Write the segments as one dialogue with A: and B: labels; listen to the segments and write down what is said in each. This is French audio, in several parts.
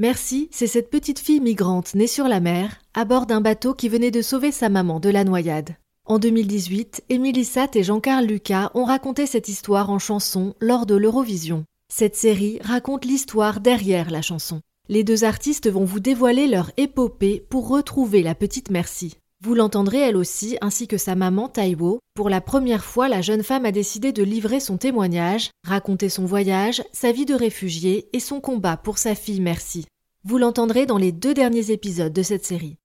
A: Merci, c'est cette petite fille migrante née sur la mer, à bord d'un bateau qui venait de sauver sa maman de la noyade. En 2018, Émilie Satt et Jean-Carl Lucas ont raconté cette histoire en chanson lors de l'Eurovision. Cette série raconte l'histoire derrière la chanson. Les deux artistes vont vous dévoiler leur épopée pour retrouver la petite Merci. Vous l'entendrez elle aussi, ainsi que sa maman Taiwo. Pour la première fois, la jeune femme a décidé de livrer son témoignage, raconter son voyage, sa vie de réfugiée et son combat pour sa fille Merci. Vous l'entendrez dans les deux derniers épisodes de cette série.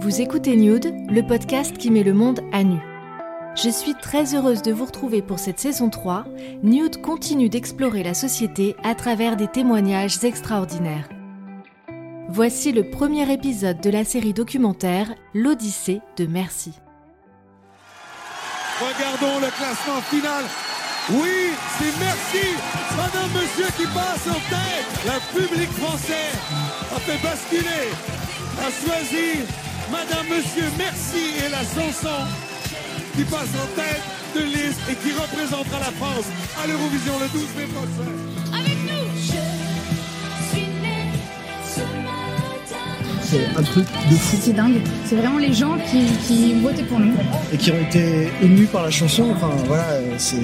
A: Vous écoutez Nude, le podcast qui met le monde à nu. Je suis très heureuse de vous retrouver pour cette saison 3. Nude continue d'explorer la société à travers des témoignages extraordinaires. Voici le premier épisode de la série documentaire L'Odyssée de Merci.
B: Regardons le classement final. Oui, c'est Merci, Madame Monsieur qui passe en tête. Le public français a fait basculer, a choisi Madame, Monsieur, merci et la chanson qui passe en tête de liste et qui représentera la France à l'Eurovision le 12 mai prochain.
C: C'est un truc de fou.
D: C'est dingue. C'est vraiment les gens qui, qui votaient pour nous.
C: Et qui ont été émus par la chanson. Enfin voilà, c'est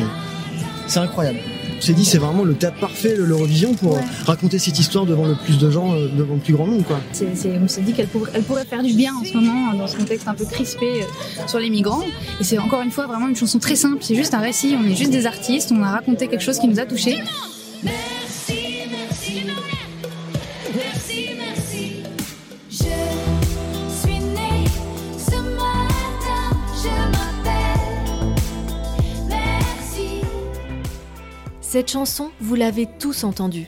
C: c'est incroyable. On s'est dit c'est vraiment le théâtre parfait de l'Eurovision pour
D: Ouais.
C: raconter cette histoire devant le plus de gens, euh, devant le plus grand nombre quoi.
D: On s'est dit qu'elle pourrait, faire du bien en ce moment, dans ce contexte un peu crispé euh, sur les migrants. Et c'est encore une fois vraiment une chanson très simple. C'est juste un récit. On est juste des artistes. On a raconté quelque chose qui nous a touchés.
A: Cette chanson, vous l'avez tous entendue.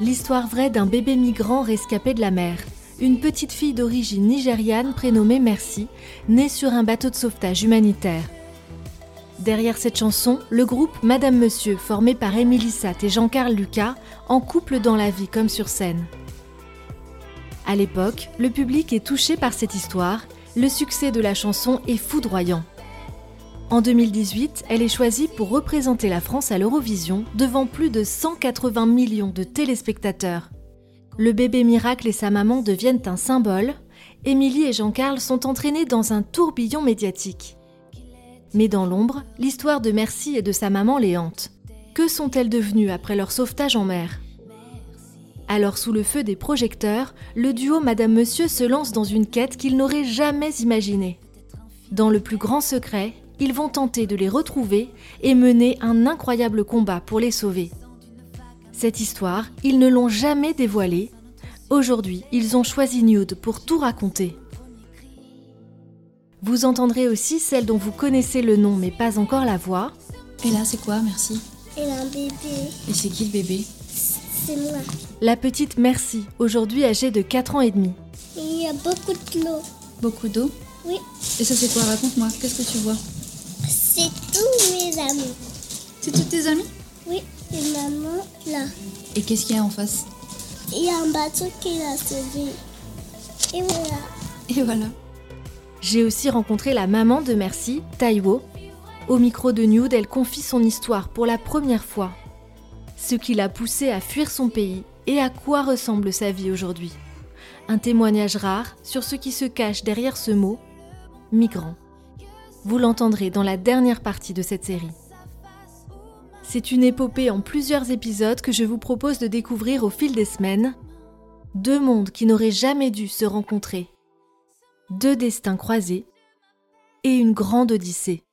A: L'histoire vraie d'un bébé migrant rescapé de la mer. Une petite fille d'origine nigériane prénommée Merci, née sur un bateau de sauvetage humanitaire. Derrière cette chanson, le groupe Madame Monsieur, formé par Émilie Satt et Jean-Carl Lucas, en couple dans la vie comme sur scène. À l'époque, le public est touché par cette histoire, le succès de la chanson est foudroyant. En 2018, elle est choisie pour représenter la France à l'Eurovision devant plus de 180 millions de téléspectateurs. Le bébé miracle et sa maman deviennent un symbole. Émilie et Jean-Carl sont entraînés dans un tourbillon médiatique. Mais dans l'ombre, l'histoire de Merci et de sa maman les hante. Que sont-elles devenues après leur sauvetage en mer? Alors sous le feu des projecteurs, le duo Madame Monsieur se lance dans une quête qu'ils n'auraient jamais imaginée. Dans le plus grand secret, ils vont tenter de les retrouver et mener un incroyable combat pour les sauver. Cette histoire, ils ne l'ont jamais dévoilée. Aujourd'hui, ils ont choisi Nude pour tout raconter. Vous entendrez aussi celle dont vous connaissez le nom mais pas encore la voix.
E: Et là, c'est quoi, merci
F: Et un bébé,
E: Et c'est qui le bébé?
F: C'est moi.
A: La petite Merci, aujourd'hui âgée de 4 ans et demi.
F: Il y a beaucoup de l'eau.
E: Beaucoup d'eau?
F: Oui,
E: Et ça, c'est quoi? Raconte-moi, qu'est-ce que tu vois
F: c'est tous mes amis.
E: C'est tous tes amis
F: Oui, et maman, là.
E: Et qu'est-ce qu'il y a en face
F: Il y a un bateau qui l'a sauvé. Et voilà.
E: Et voilà.
A: J'ai aussi rencontré la maman de Merci, Taiwo. Au micro de Nude, elle confie son histoire pour la première fois. Ce qui l'a poussée à fuir son pays et à quoi ressemble sa vie aujourd'hui. Un témoignage rare sur ce qui se cache derrière ce mot, migrant. Vous l'entendrez dans la dernière partie de cette série. C'est une épopée en plusieurs épisodes que je vous propose de découvrir au fil des semaines. Deux mondes qui n'auraient jamais dû se rencontrer deux destins croisés et une grande odyssée.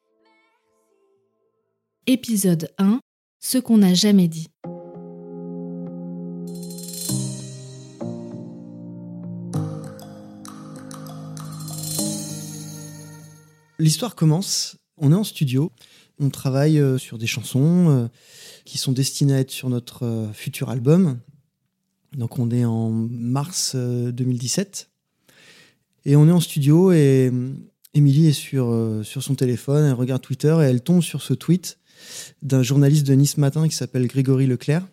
A: Épisode 1 Ce qu'on n'a jamais dit.
C: L'histoire commence, on est en studio On travaille euh, sur des chansons euh, qui sont destinées à être sur notre euh, futur album. Donc on est en mars euh, 2017. Et on est en studio et Émilie est sur, son téléphone, elle regarde Twitter et elle tombe sur ce tweet d'un journaliste de Nice Matin qui s'appelle Grégory Leclerc,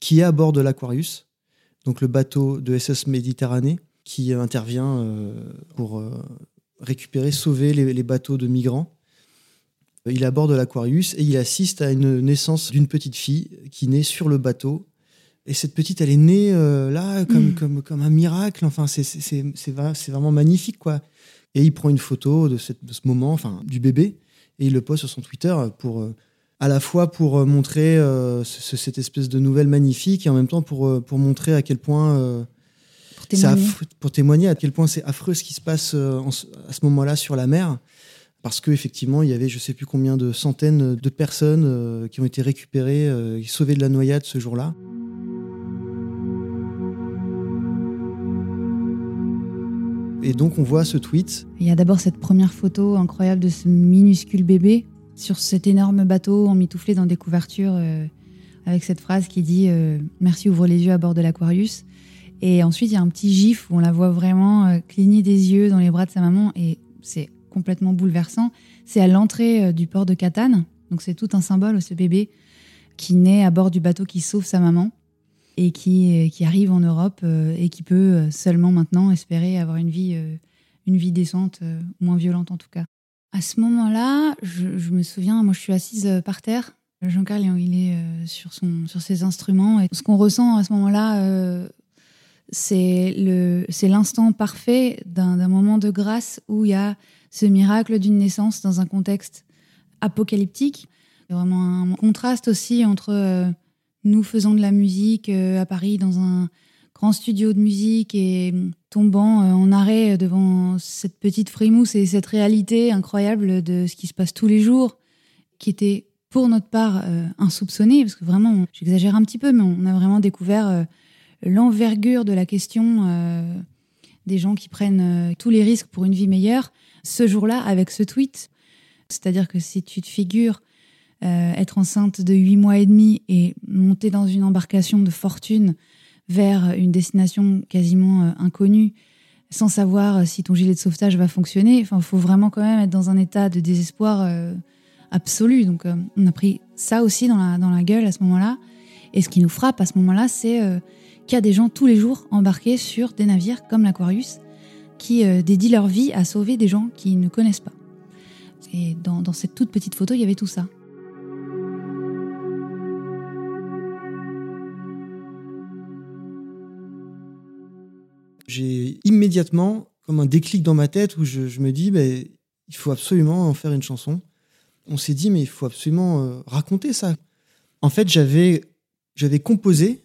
C: qui est à bord de l'Aquarius, donc le bateau de SS Méditerranée, qui intervient pour récupérer, sauver les bateaux de migrants. Il est à bord de l'Aquarius et il assiste à une naissance d'une petite fille qui naît sur le bateau. Et cette petite, elle est née euh, là comme,
D: Mm.
C: comme, comme un miracle. Enfin, c'est vraiment magnifique, quoi. Et il prend une photo de, cette, de ce moment, enfin, du bébé, et il le poste sur son Twitter pour, euh, à la fois pour euh, montrer euh, ce- ce- cette espèce de nouvelle magnifique et en même temps pour, pour montrer à quel point
D: Pour témoigner.
C: affreux- pour témoigner à quel point c'est affreux ce qui se passe en à ce moment-là sur la mer. Parce qu'effectivement, il y avait je sais plus combien de centaines de personnes euh, qui ont été récupérées, euh, sauvées de la noyade ce jour-là. Et donc on voit ce tweet.
D: Il y a d'abord cette première photo incroyable de ce minuscule bébé sur cet énorme bateau emmitouflé dans des couvertures euh, avec cette phrase qui dit Merci, ouvre les yeux à bord de l'Aquarius. Et ensuite, il y a un petit gif où on la voit vraiment cligner des yeux dans les bras de sa maman et c'est complètement bouleversant. C'est à l'entrée euh, du port de Catane, donc c'est tout un symbole, ce bébé qui naît à bord du bateau qui sauve sa maman et qui, euh, qui arrive en Europe euh, et qui peut seulement maintenant espérer avoir une vie, une vie décente, moins violente en tout cas. À ce moment-là, je, me souviens, moi je suis assise par terre. Jean-Carl, il est sur, son, sur ses instruments. Et ce qu'on ressent à ce moment-là, c'est l'instant parfait d'un moment de grâce où il y a ce miracle d'une naissance dans un contexte apocalyptique. Il y a vraiment un contraste aussi entre euh, nous faisant de la musique euh, à Paris dans un grand studio de musique et mm, tombant euh, en arrêt devant cette petite frimousse et cette réalité incroyable de ce qui se passe tous les jours, qui était pour notre part euh, insoupçonnée, parce que vraiment, j'exagère un petit peu, mais on a vraiment découvert euh, l'envergure de la question euh, des gens qui prennent euh, tous les risques pour une vie meilleure, ce jour-là avec ce tweet. C'est-à-dire que si tu te figures euh, être enceinte de 8 mois et demi et monter dans une embarcation de fortune vers une destination quasiment euh, inconnue, sans savoir si ton gilet de sauvetage va fonctionner, enfin, faut vraiment quand même être dans un état de désespoir absolu. Donc, on a pris ça aussi dans la, gueule à ce moment-là. Et ce qui nous frappe à ce moment-là, c'est qu'il y a des gens tous les jours embarqués sur des navires comme l'Aquarius qui euh, dédient leur vie à sauver des gens qu'ils ne connaissent pas. Et dans, cette toute petite photo, il y avait tout ça.
C: J'ai immédiatement comme un déclic dans ma tête où je, me dis, ben, il faut absolument en faire une chanson. On s'est dit, mais il faut absolument euh, raconter ça. En fait, j'avais, j'avais composé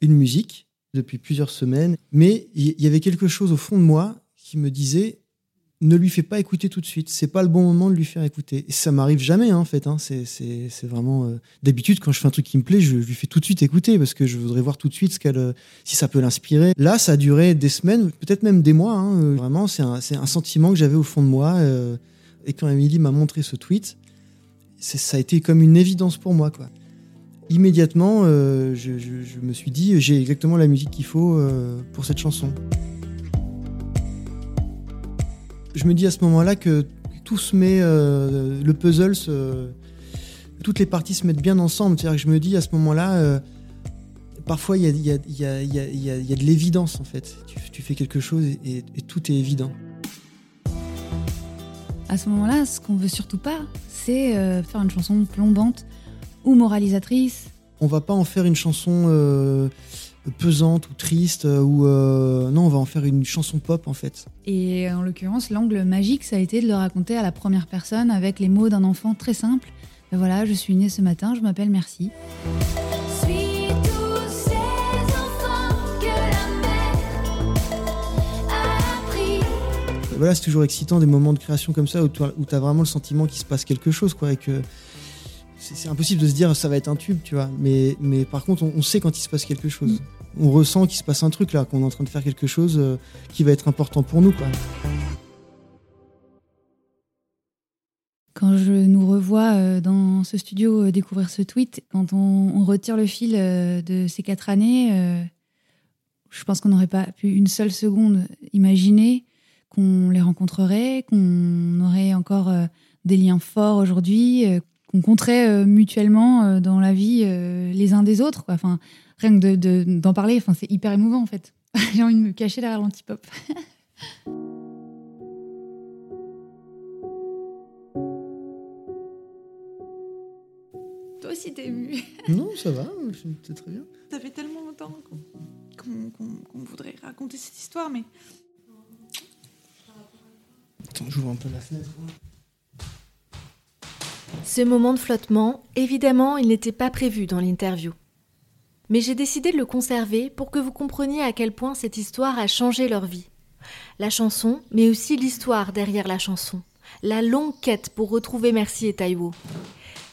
C: une musique depuis plusieurs semaines, mais il y, avait quelque chose au fond de moi qui me disait, ne lui fais pas écouter tout de suite. C'est pas le bon moment de lui faire écouter. Et ça m'arrive jamais, hein, en fait. hein. C'est, vraiment. euh, D'habitude, quand je fais un truc qui me plaît, je lui fais tout de suite écouter parce que je voudrais voir tout de suite ce qu'elle, euh, si ça peut l'inspirer. Là, ça a duré des semaines, peut-être même des mois. hein. Euh, Vraiment, c'est un, un sentiment que j'avais au fond de moi. et quand Emily m'a montré ce tweet, ça a été comme une évidence pour moi, quoi. Immédiatement, euh, je, me suis dit, j'ai exactement la musique qu'il faut euh, pour cette chanson. Je me dis à ce moment-là que tout se met, euh, le puzzle, toutes les parties se mettent bien ensemble. C'est-à-dire que je me dis à ce moment-là, parfois il y a, de l'évidence en fait. Tu, fais quelque chose et, et tout est évident.
D: À ce moment-là, ce qu'on veut surtout pas, c'est faire une chanson plombante ou moralisatrice.
C: On va pas en faire une chanson euh, pesante ou triste euh, ou euh, non, on va en faire une chanson pop en fait.
D: Et en l'occurrence, l'angle magique, ça a été de le raconter à la première personne avec les mots d'un enfant très simple. Ben voilà, je suis née ce matin, je m'appelle Merci.
G: Suis tous ces enfants que la mer a appris.
C: Voilà, c'est toujours excitant des moments de création comme ça où tu as vraiment le sentiment qu'il se passe quelque chose quoi et que c'est impossible de se dire ça va être un tube, tu vois. Mais, mais par contre, on, on sait quand il se passe quelque chose. On ressent qu'il se passe un truc là, qu'on est en train de faire quelque chose euh, qui va être important pour nous quoi.
D: Quand je nous revois euh, dans ce studio euh, découvrir ce tweet, quand on, on retire le fil de ces quatre années, je pense qu'on n'aurait pas pu une seule seconde imaginer qu'on les rencontrerait, qu'on aurait encore des liens forts aujourd'hui, qu'on compterait euh, mutuellement euh, dans la vie euh, les uns des autres. Quoi. Enfin, rien que de- de- d'en parler, enfin, c'est hyper émouvant en fait. J'ai envie de me cacher derrière l'antipop. Toi aussi t'es ému.
C: Non, ça va, c'est très bien.
H: Ça fait tellement longtemps qu'on voudrait raconter cette histoire, mais
C: Attends, j'ouvre un peu la fenêtre.
A: Ce moment de flottement, évidemment, il n'était pas prévu dans l'interview. Mais j'ai décidé de le conserver pour que vous compreniez à quel point cette histoire a changé leur vie. La chanson, mais aussi l'histoire derrière la chanson. La longue quête pour retrouver Merci et Taïwo.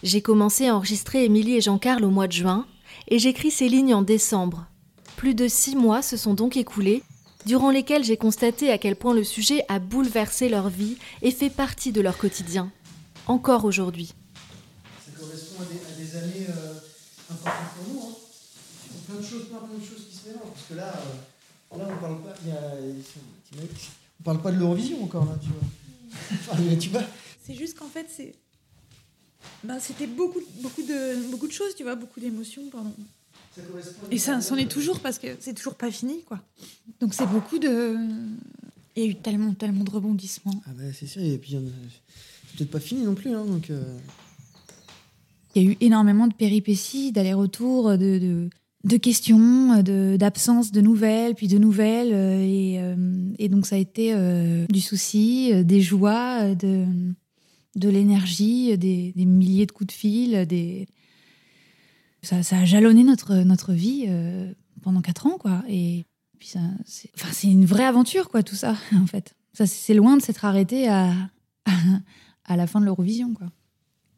A: J'ai commencé à enregistrer Émilie et Jean-Carl au mois de juin, et j'écris ces lignes en décembre. Plus de six mois se sont donc écoulés, durant lesquels j'ai constaté à quel point le sujet a bouleversé leur vie et fait partie de leur quotidien. Encore aujourd'hui.
C: Ça correspond à des, à des années euh, importantes pour nous. Hein. Plein de choses, plein, plein de choses qui se mélangent. Parce que là, euh, là on parle pas. il y a- t'imagines, on parle pas de l'Eurovision encore là, tu vois. Enfin, tu vois.
H: c'est juste qu'en fait, c'est. Ben, c'était beaucoup, beaucoup, de, beaucoup de choses, tu vois, beaucoup d'émotions.
C: Ça à
H: Et ça, c'en est toujours parce que c'est toujours pas fini, quoi. Donc c'est beaucoup de. Il y a eu tellement, tellement de rebondissements.
C: Ah bah c'est sûr, et puis peut-être pas fini non plus. Hein, donc, euh,
D: Il y a eu énormément de péripéties, d'allers-retours, de, de, de questions, d'absence de, nouvelles, puis de nouvelles. euh, Et, euh, et donc, ça a été du souci, des joies, de, de l'énergie, des, des milliers de coups de fil. Des... Ça, a jalonné notre, notre vie pendant quatre ans, quoi. Et puis, ça, c'est une vraie aventure, quoi, tout ça, en fait. C'est loin de s'être arrêté à, à la fin de l'Eurovision, quoi.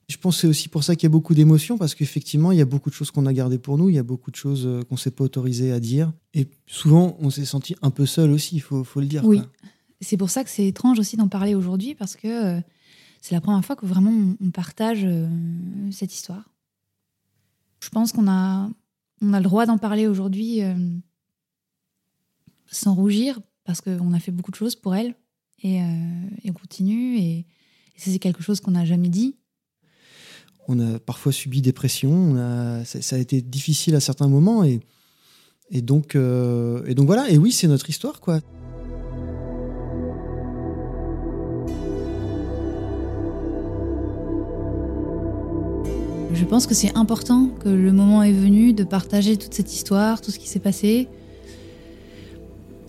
C: Je pense que c'est aussi pour ça qu'il y a beaucoup d'émotions, parce qu'effectivement, il y a beaucoup de choses qu'on a gardées pour nous, il y a beaucoup de choses euh, qu'on s'est pas autorisé à dire. Et souvent, on s'est senti un peu seul aussi, il faut, faut le dire.
D: Oui. C'est pour ça que c'est étrange aussi d'en parler aujourd'hui parce que euh, c'est la première fois que vraiment on, partage euh, cette histoire. Je pense qu'on a, on a le droit d'en parler aujourd'hui sans rougir parce qu'on a fait beaucoup de choses pour elle et, et on continue et, c'est quelque chose qu'on n'a jamais dit.
C: On a parfois subi des pressions, on a, ça, ça a été difficile à certains moments. Et, et, donc, euh, et donc voilà, et oui, c'est notre histoire. quoi.
D: Je pense que c'est important que le moment est venu de partager toute cette histoire, tout ce qui s'est passé,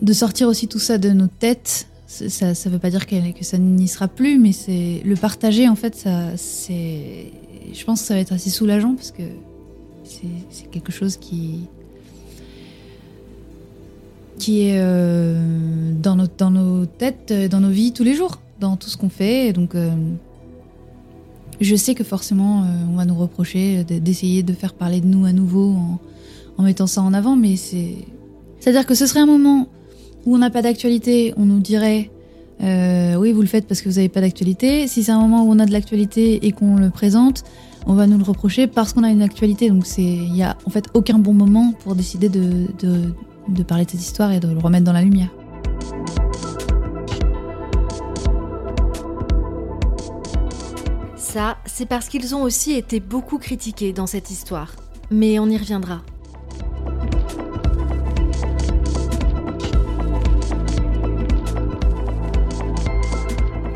D: de sortir aussi tout ça de nos têtes. Ça ne veut pas dire que ça n'y sera plus, mais c'est le partager en fait. Ça, je pense que ça va être assez soulageant parce que c'est quelque chose qui qui est euh, dans, nos, dans nos têtes, euh, dans nos vies tous les jours, dans tout ce qu'on fait. Donc euh, je sais que forcément, on va nous reprocher de- d'essayer de faire parler de nous à nouveau en, en mettant ça en avant, mais c'est. C'est-à-dire que ce serait un moment où on n'a pas d'actualité, on nous dirait euh, oui, vous le faites parce que vous n'avez pas d'actualité. Si c'est un moment où on a de l'actualité et qu'on le présente, on va nous le reprocher parce qu'on a une actualité. Donc il y a en fait aucun bon moment pour décider de, de, de parler de cette histoire et de le remettre dans la lumière.
A: Ça, c'est parce qu'ils ont aussi été beaucoup critiqués dans cette histoire. Mais on y reviendra.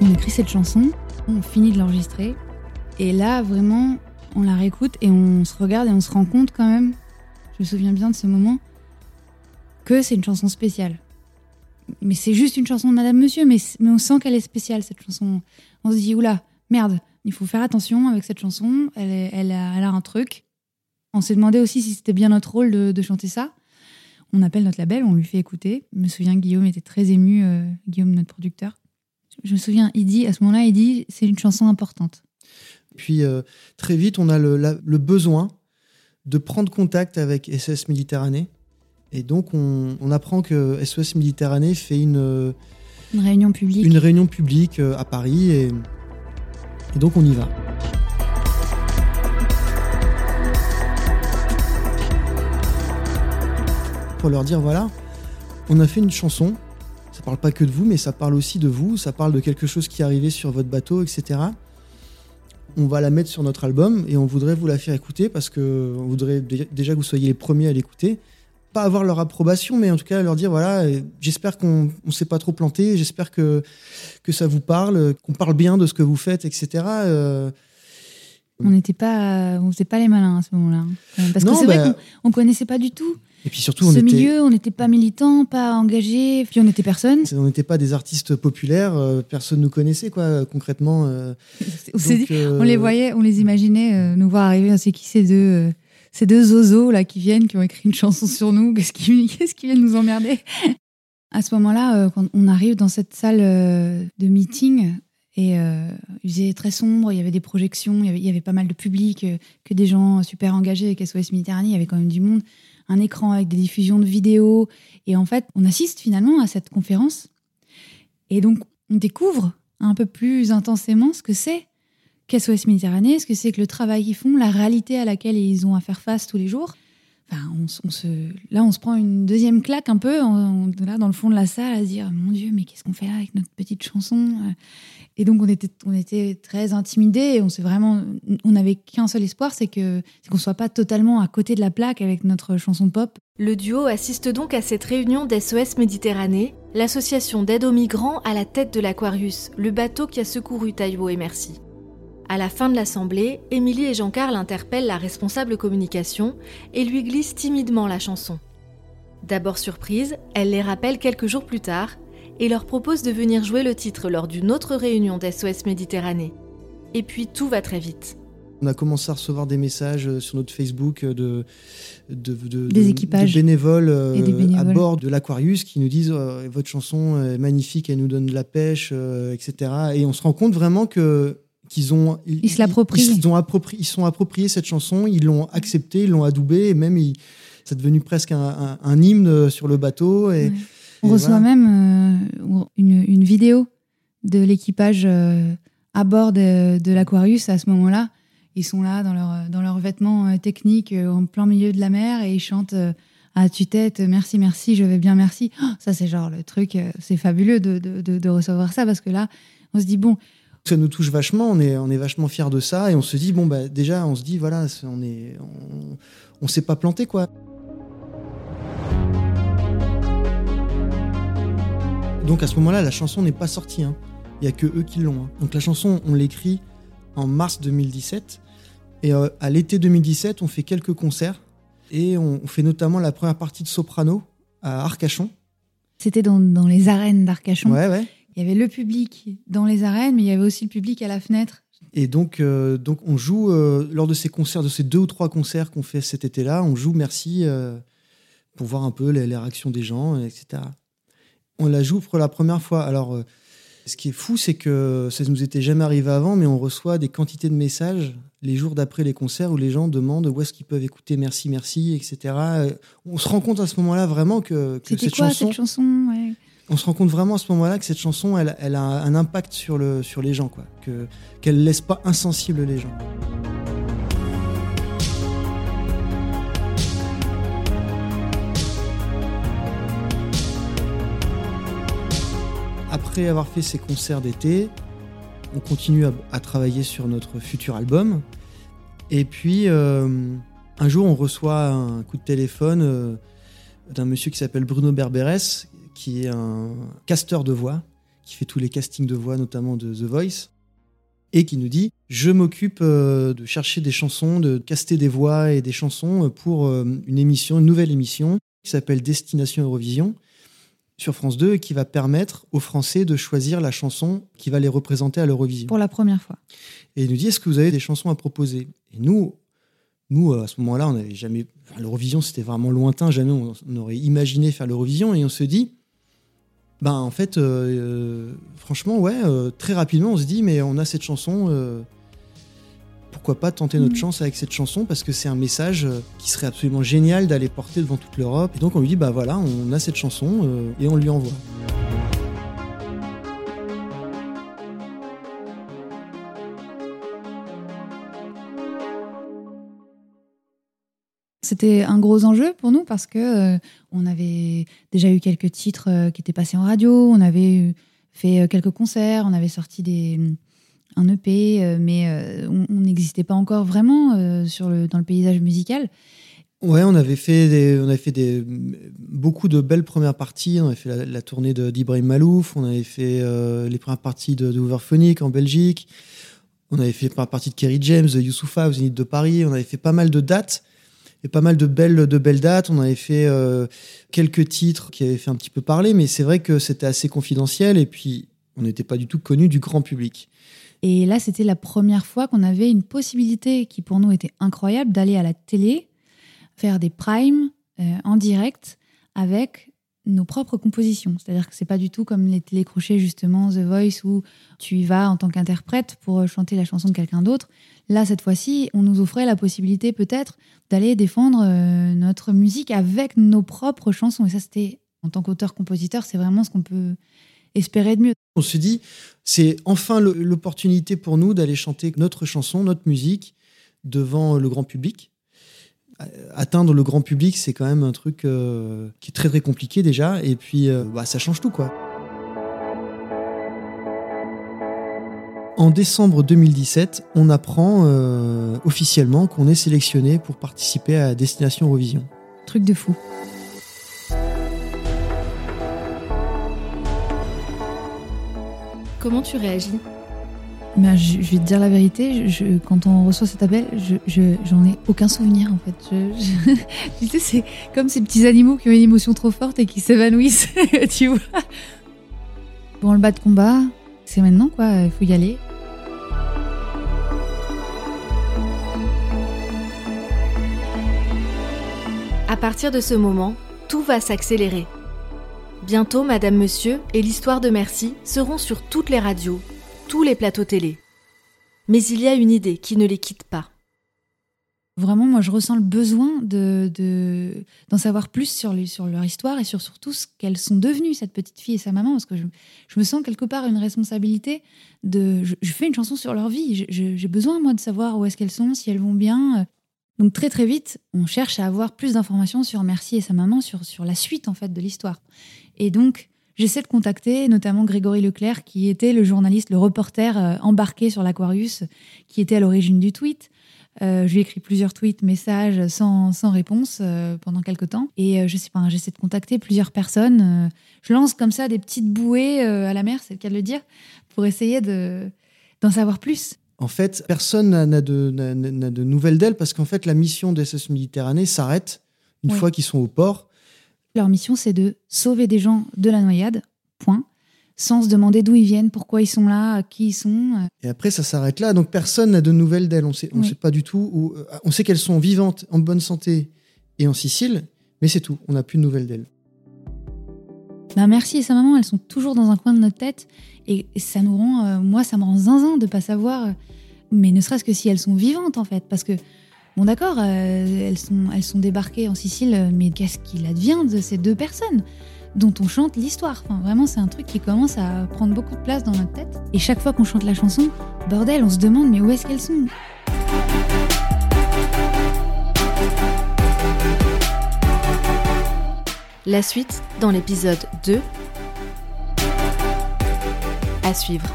D: On écrit cette chanson, on finit de l'enregistrer, et là vraiment, on la réécoute et on se regarde et on se rend compte quand même, je me souviens bien de ce moment, que c'est une chanson spéciale. Mais c'est juste une chanson de Madame Monsieur, mais, on sent qu'elle est spéciale cette chanson. On se dit, oula, merde, il faut faire attention avec cette chanson, elle, a, un truc. On s'est demandé aussi si c'était bien notre rôle de, de chanter ça. On appelle notre label, on lui fait écouter. Je me souviens que Guillaume était très ému, euh, Guillaume, notre producteur. Je me souviens, à ce moment-là, il dit, c'est une chanson importante.
C: Puis euh, très vite, on a le, besoin de prendre contact avec SOS Méditerranée. Et donc, on, apprend que SOS Méditerranée fait euh,
D: une, réunion publique,
C: une réunion publique euh, à Paris. Et donc, on y va. Pour leur dire, voilà, on a fait une chanson ça parle pas que de vous, mais ça parle aussi de vous. Ça parle de quelque chose qui est arrivé sur votre bateau, etc. On va la mettre sur notre album et on voudrait vous la faire écouter parce que on voudrait dé- déjà que vous soyez les premiers à l'écouter. Pas avoir leur approbation, mais en tout cas leur dire voilà, euh, j'espère qu'on on s'est pas trop planté, j'espère que, que ça vous parle, qu'on parle bien de ce que vous faites, etc. Euh,
D: On n'était pas, on faisait pas les malins à ce moment-là. hein. Parce
C: Non,
D: que c'est vrai
C: bah-
D: qu'on on connaissait pas du tout
C: et puis surtout, on
D: ce
C: était,
D: milieu, on n'était pas militants, pas engagés, puis on n'était personne.
C: on n'était pas des artistes populaires, euh, personne nous connaissait quoi, concrètement. euh. Donc,
D: dit-
C: euh,
D: On les voyait, on les imaginait euh, nous voir arriver. C'est qui ces deux, ces deux zozos là qui viennent, qui ont écrit une chanson sur nous Qu'est-ce qui, qu'est-ce qui viennent nous emmerder? À ce moment-là, quand on arrive dans cette salle de meeting, et il faisait très sombre, il y avait des projections, il y avait, il y avait pas mal de public, que des gens super engagés avec SOS Méditerranée, il y avait quand même du monde, un écran avec des diffusions de vidéos. Et en fait, on assiste finalement à cette conférence. Et donc, on découvre un peu plus intensément ce que c'est qu'SOS Méditerranée, ce que c'est que le travail qu'ils font, la réalité à laquelle ils ont à faire face tous les jours. Là, on se prend une deuxième claque un peu, dans le fond de la salle, à se dire Mon Dieu, mais qu'est-ce qu'on fait là avec notre petite chanson Euh, Et donc, on était, très intimidés et on vraiment. On n'avait qu'un seul espoir, c'est qu'on soit pas totalement à côté de la plaque avec notre chanson pop.
A: Le duo assiste donc à cette réunion d'SOS Méditerranée, l'association d'aide aux migrants à la tête de l'Aquarius, le bateau qui a secouru Taïwo et Merci. À la fin de l'assemblée, Émilie et Jean-Carl interpellent la responsable communication et lui glissent timidement la chanson. D'abord surprise, elle les rappelle quelques jours plus tard et leur propose de venir jouer le titre lors d'une autre réunion d'SOS Méditerranée. Et puis tout va très vite.
C: On a commencé à recevoir des messages euh, sur notre Facebook euh, de, de, de-
D: Des
C: de-
D: équipages
C: de bénévoles, euh,
D: et des bénévoles.
C: à bord de l'Aquarius qui nous disent euh, votre chanson est magnifique, elle nous donne de la pêche, euh, etc. Et on se rend compte vraiment que qu'ils ont
D: Ils se l'approprient.
C: Ils, ont appropri- ils sont appropriés cette chanson, ils l'ont acceptée, ils l'ont adoubée, et même ils- c'est devenu presque un, un- un hymne sur le bateau. Et,
D: Ouais. On
C: et
D: reçoit
C: voilà.
D: même euh, une, une vidéo de l'équipage euh, à bord de, de l'Aquarius à ce moment-là. Ils sont là dans, leur, dans leurs vêtements euh, techniques euh, en plein milieu de la mer et ils chantent euh, à tue-tête Merci, merci, je vais bien, merci. Oh, ça, c'est genre le truc, euh, c'est fabuleux de, de- de- de recevoir ça parce que là, on se dit bon,
C: ça nous touche vachement, on est, on est vachement fiers de ça et on se dit, bon, bah, déjà, on se dit, voilà, on est, on, on s'est pas planté, quoi. Donc à ce moment-là, la chanson n'est pas sortie. hein. Il y a que eux qui l'ont. hein. Donc la chanson, on l'écrit en mars 2017 et euh, à l'été 2017, on fait quelques concerts et on, on fait notamment la première partie de Soprano à Arcachon.
D: c'était dans, dans les arènes d'Arcachon.
C: Ouais, ouais.
D: Il y avait le public dans les arènes, mais il y avait aussi le public à la fenêtre.
C: Et donc, euh, donc on joue euh, lors de ces concerts, de ces deux ou trois concerts qu'on fait cet été-là, on joue Merci euh, pour voir un peu les, les réactions des gens, etc. On la joue pour la première fois. Alors, ce qui est fou, c'est que ça nous était jamais arrivé avant, mais on reçoit des quantités de messages les jours d'après les concerts où les gens demandent où est-ce qu'ils peuvent écouter Merci, Merci, etc. On se rend compte à ce moment-là vraiment que, que cette
D: quoi
C: chanson,
D: cette chanson? Ouais.
C: On se rend compte vraiment à ce moment-là que cette chanson, elle, a un impact sur, le, sur les gens, quoi. Que, qu'elle laisse pas insensibles les gens. Après avoir fait ces concerts d'été, on continue à, à travailler sur notre futur album. Et puis, euh, un jour, on reçoit un coup de téléphone euh, d'un monsieur qui s'appelle Bruno Berberes, qui est un casteur de voix, qui fait tous les castings de voix, notamment de The Voice, et qui nous dit Je m'occupe euh, de chercher des chansons, de caster des voix et des chansons pour euh, une émission, une nouvelle émission qui s'appelle Destination Eurovision sur France 2 et qui va permettre aux Français de choisir la chanson qui va les représenter à l'Eurovision.
D: Pour la première fois.
C: Et il nous dit est-ce que vous avez des chansons à proposer? Et nous, nous à ce moment-là, on n'avait jamais. enfin, L'Eurovision, c'était vraiment lointain, jamais on, on aurait imaginé faire l'Eurovision. Et on se dit ben en fait, euh, euh, franchement, ouais, euh, très rapidement, on se dit mais on a cette chanson. euh, pourquoi pas tenter notre
D: Mhm.
C: chance avec cette chanson parce que c'est un message qui serait absolument génial d'aller porter devant toute l'Europe. Et donc on lui dit bah voilà, on a cette chanson et on lui envoie.
D: C'était un gros enjeu pour nous parce que euh, on avait déjà eu quelques titres euh, qui étaient passés en radio, on avait fait euh, quelques concerts, on avait sorti des, un EP, mais on n'existait pas encore vraiment sur le, dans le paysage musical.
C: Ouais, on avait fait on avait fait des, beaucoup de belles premières parties. On avait fait la, tournée d'Ibrahim Malouf, on avait fait les premières parties de, de en Belgique, on avait fait première partie de Kerry James, de Youssoufa au Zénith de Paris. On avait fait pas mal de dates et pas mal de belles, de belles dates. On avait fait euh, quelques titres qui avaient fait un petit peu parler, mais c'est vrai que c'était assez confidentiel et puis on n'était pas du tout connu du grand public.
D: Et là, c'était la première fois qu'on avait une possibilité qui pour nous était incroyable d'aller à la télé, faire des primes euh, en direct avec nos propres compositions. C'est-à-dire que c'est pas du tout comme les télécrochets justement The Voice où tu y vas en tant qu'interprète pour chanter la chanson de quelqu'un d'autre. Là, cette fois-ci, on nous offrait la possibilité peut-être d'aller défendre euh, notre musique avec nos propres chansons. Et ça, c'était en tant qu'auteur-compositeur, c'est vraiment ce qu'on peut espérer de mieux.
C: On se dit, c'est enfin l'opportunité pour nous d'aller chanter notre chanson, notre musique devant le grand public. Atteindre le grand public, c'est quand même un truc euh, qui est très très compliqué déjà, et puis euh, bah, ça change tout quoi. En décembre 2017, on apprend euh, officiellement qu'on est sélectionné pour participer à Destination Eurovision.
D: Truc de fou.
A: Comment tu réagis?
D: Je, vais te dire la vérité, quand on reçoit cet appel, je, je- j'en ai aucun souvenir en fait. Tu sais, c'est comme ces petits animaux qui ont une émotion trop forte et qui s'évanouissent, tu vois. Bon, le bas de combat, c'est maintenant quoi, il faut y aller.
A: À partir de ce moment, tout va s'accélérer. Bientôt, Madame Monsieur et l'histoire de Merci seront sur toutes les radios, tous les plateaux télé. Mais il y a une idée qui ne les quitte pas.
D: Vraiment, moi, je ressens le besoin de, de- d'en savoir plus sur, lui- sur leur histoire et sur surtout ce qu'elles sont devenues, cette petite fille et sa maman, parce que je, je me sens quelque part une responsabilité de. Je, fais une chanson sur leur vie. J'ai besoin, moi, de savoir où est-ce qu'elles sont, si elles vont bien. Donc, très, très vite, on cherche à avoir plus d'informations sur Merci et sa maman, sur, sur la suite, en fait, de l'histoire. Et donc, j'essaie de contacter notamment Grégory Leclerc, qui était le journaliste, le reporter euh, embarqué sur l'Aquarius, qui était à l'origine du tweet. Euh, je lui ai écrit plusieurs tweets, messages sans, sans réponse euh, pendant quelques temps. Et euh, je sais pas, j'essaie de contacter plusieurs personnes. je lance comme ça des petites bouées à la mer, c'est le cas de le dire, pour essayer de, d'en savoir plus.
C: En fait, personne n'a- de, n'a- n'a de nouvelles d'elle parce qu'en fait, la mission des SS Méditerranée s'arrête une
D: Oui.
C: fois qu'ils sont au port.
D: Leur mission, c'est de sauver des gens de la noyade, point. Sans se demander d'où ils viennent, pourquoi ils sont là, qui ils sont. euh.
C: Et après, ça s'arrête là. Donc, personne n'a de nouvelles d'elle. On sait, on
D: Oui.
C: sait pas du tout. Où, euh, on sait qu'elles sont vivantes, en bonne santé et en Sicile, mais c'est tout. On n'a plus de nouvelles d'elle.
D: Ben, merci et sa maman, elles sont toujours dans un coin de notre tête. Et ça nous rend, euh, moi, ça me rend zinzin de pas savoir, mais ne serait-ce que si elles sont vivantes en fait. Parce que, bon d'accord, euh, elles, sont, elles sont débarquées en Sicile, euh, mais qu'est-ce qu'il advient de ces deux personnes dont on chante l'histoire? Vraiment, c'est un truc qui commence à prendre beaucoup de place dans notre tête. Et chaque fois qu'on chante la chanson, bordel, on se demande, mais où est-ce qu'elles sont?
A: La suite dans l'épisode 2. À suivre.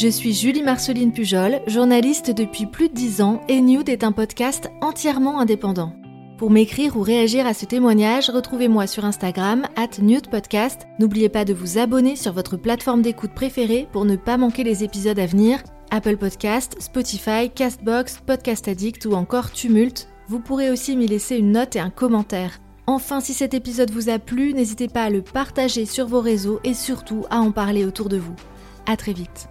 A: Je suis Julie Marceline Pujol, journaliste depuis plus de 10 ans et Nude est un podcast entièrement indépendant. Pour m'écrire ou réagir à ce témoignage, retrouvez-moi sur Instagram, at Podcast. N'oubliez pas de vous abonner sur votre plateforme d'écoute préférée pour ne pas manquer les épisodes à venir. Apple Podcast, Spotify, Castbox, Podcast Addict ou encore Tumult. Vous pourrez aussi m'y laisser une note et un commentaire. Enfin, si cet épisode vous a plu, n'hésitez pas à le partager sur vos réseaux et surtout à en parler autour de vous. À très vite.